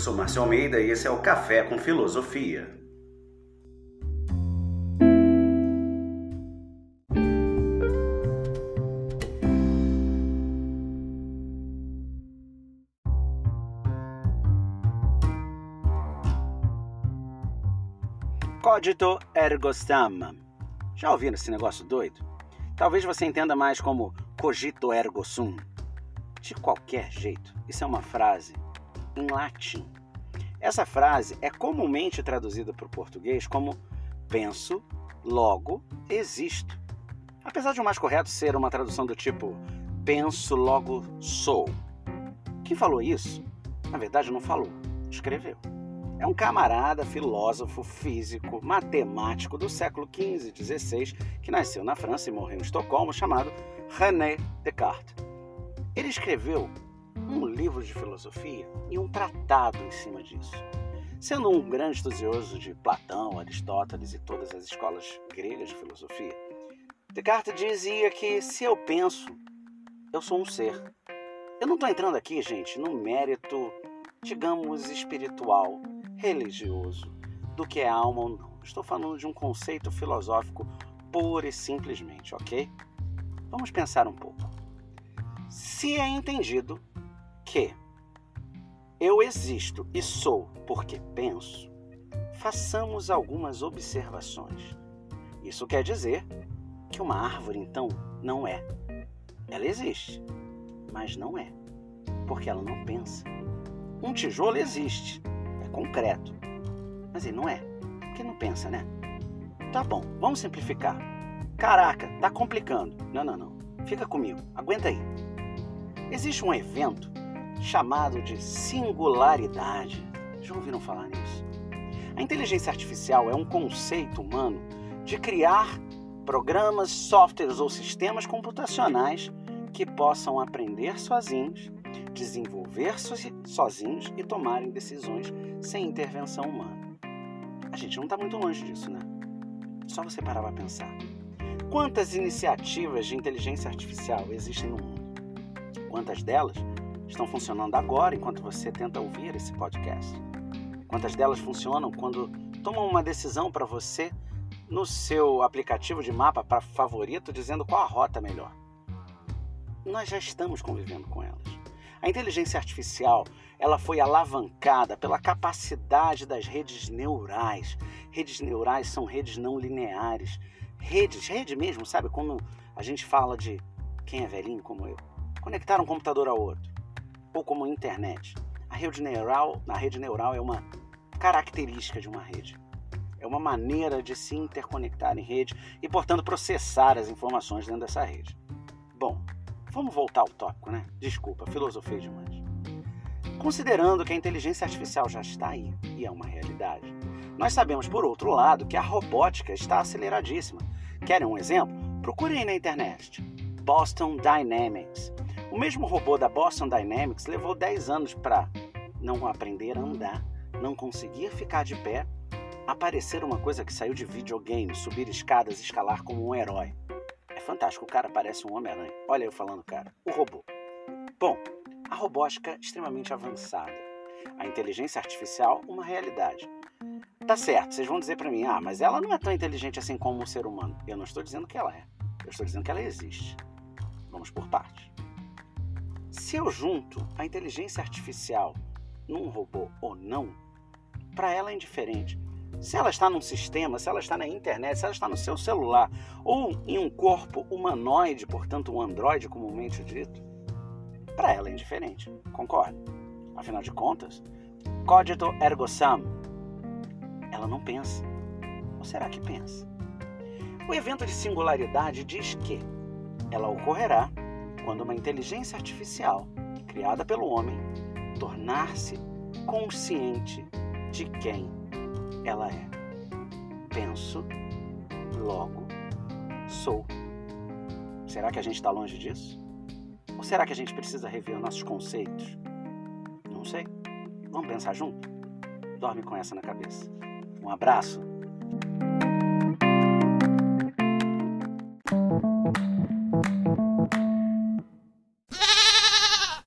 Eu sou Márcio Almeida e esse é o Café com Filosofia. Cogito ergo sum. Já ouviram esse negócio doido? Talvez você entenda mais como cogito ergo sum. De qualquer jeito, isso é uma frase em latim. Essa frase é comumente traduzida para o português como penso, logo existo. Apesar de o mais correto ser uma tradução do tipo penso, logo sou. Quem falou isso? Na verdade, não falou, escreveu. É um camarada, filósofo, físico, matemático do século XV e XVI que nasceu na França e morreu em Estocolmo, chamado René Descartes. Ele escreveu um livro de filosofia e um tratado em cima disso. Sendo um grande estudioso de Platão, Aristóteles e todas as escolas gregas de filosofia, Descartes dizia que se eu penso, eu sou um ser. Eu não estou entrando aqui, gente, no mérito, digamos, espiritual, religioso, do que é alma ou não. Estou falando de um conceito filosófico pura e simplesmente, ok? Vamos pensar um pouco. Se é entendido que eu existo e sou porque penso, façamos algumas observações. Isso quer dizer que uma árvore, então, não é. Ela existe, mas não é, porque ela não pensa. Um tijolo existe, é concreto, mas ele não é, porque não pensa, né? Tá bom, vamos simplificar. Caraca, tá complicando. Não, não, não. Fica comigo, aguenta aí. Existe um evento chamado de singularidade. Já ouviram falar nisso? A inteligência artificial é um conceito humano de criar programas, softwares ou sistemas computacionais que possam aprender sozinhos, desenvolver sozinhos e tomarem decisões sem intervenção humana. A gente não está muito longe disso, né? Só você parar para pensar. Quantas iniciativas de inteligência artificial existem no mundo? Quantas delas estão funcionando agora enquanto você tenta ouvir esse podcast? Quantas delas funcionam quando tomam uma decisão para você no seu aplicativo de mapa para favorito dizendo qual a rota melhor? Nós já estamos convivendo com elas. A inteligência artificial, ela foi alavancada pela capacidade das redes neurais. Redes neurais são redes não lineares. Redes, rede mesmo, sabe? Quando a gente fala de quem é velhinho como eu, conectar um computador ao outro ou como internet. A rede neural, a rede neural é uma característica de uma rede. É uma maneira de se interconectar em rede e, portanto, processar as informações dentro dessa rede. Bom, vamos voltar ao tópico, né? Desculpa, filosofei demais. Considerando que a inteligência artificial já está aí e é uma realidade, nós sabemos, por outro lado, que a robótica está aceleradíssima. Querem um exemplo? Procurem na internet. Boston Dynamics o mesmo robô da Boston Dynamics levou 10 anos para não aprender a andar, não conseguir ficar de pé, aparecer uma coisa que saiu de videogame, subir escadas escalar como um herói. É fantástico, o cara parece um Homem-Aranha. Olha eu falando, cara, o robô. Bom, a robótica extremamente avançada. A inteligência artificial, uma realidade. Tá certo, vocês vão dizer para mim, ah, mas ela não é tão inteligente assim como o ser humano. Eu não estou dizendo que ela é. Eu estou dizendo que ela existe. Vamos por partes. Se eu junto a inteligência artificial num robô ou não, para ela é indiferente. Se ela está num sistema, se ela está na internet, se ela está no seu celular ou em um corpo humanoide, portanto um androide comumente dito, para ela é indiferente. Concorda? Afinal de contas, cogito ergo sum. Ela não pensa. Ou será que pensa? O evento de singularidade diz que ela ocorrerá quando uma inteligência artificial, criada pelo homem, tornar-se consciente de quem ela é. Penso, logo sou. Será que a gente está longe disso? Ou será que a gente precisa rever nossos conceitos? Não sei. Vamos pensar junto? Dorme com essa na cabeça. Um abraço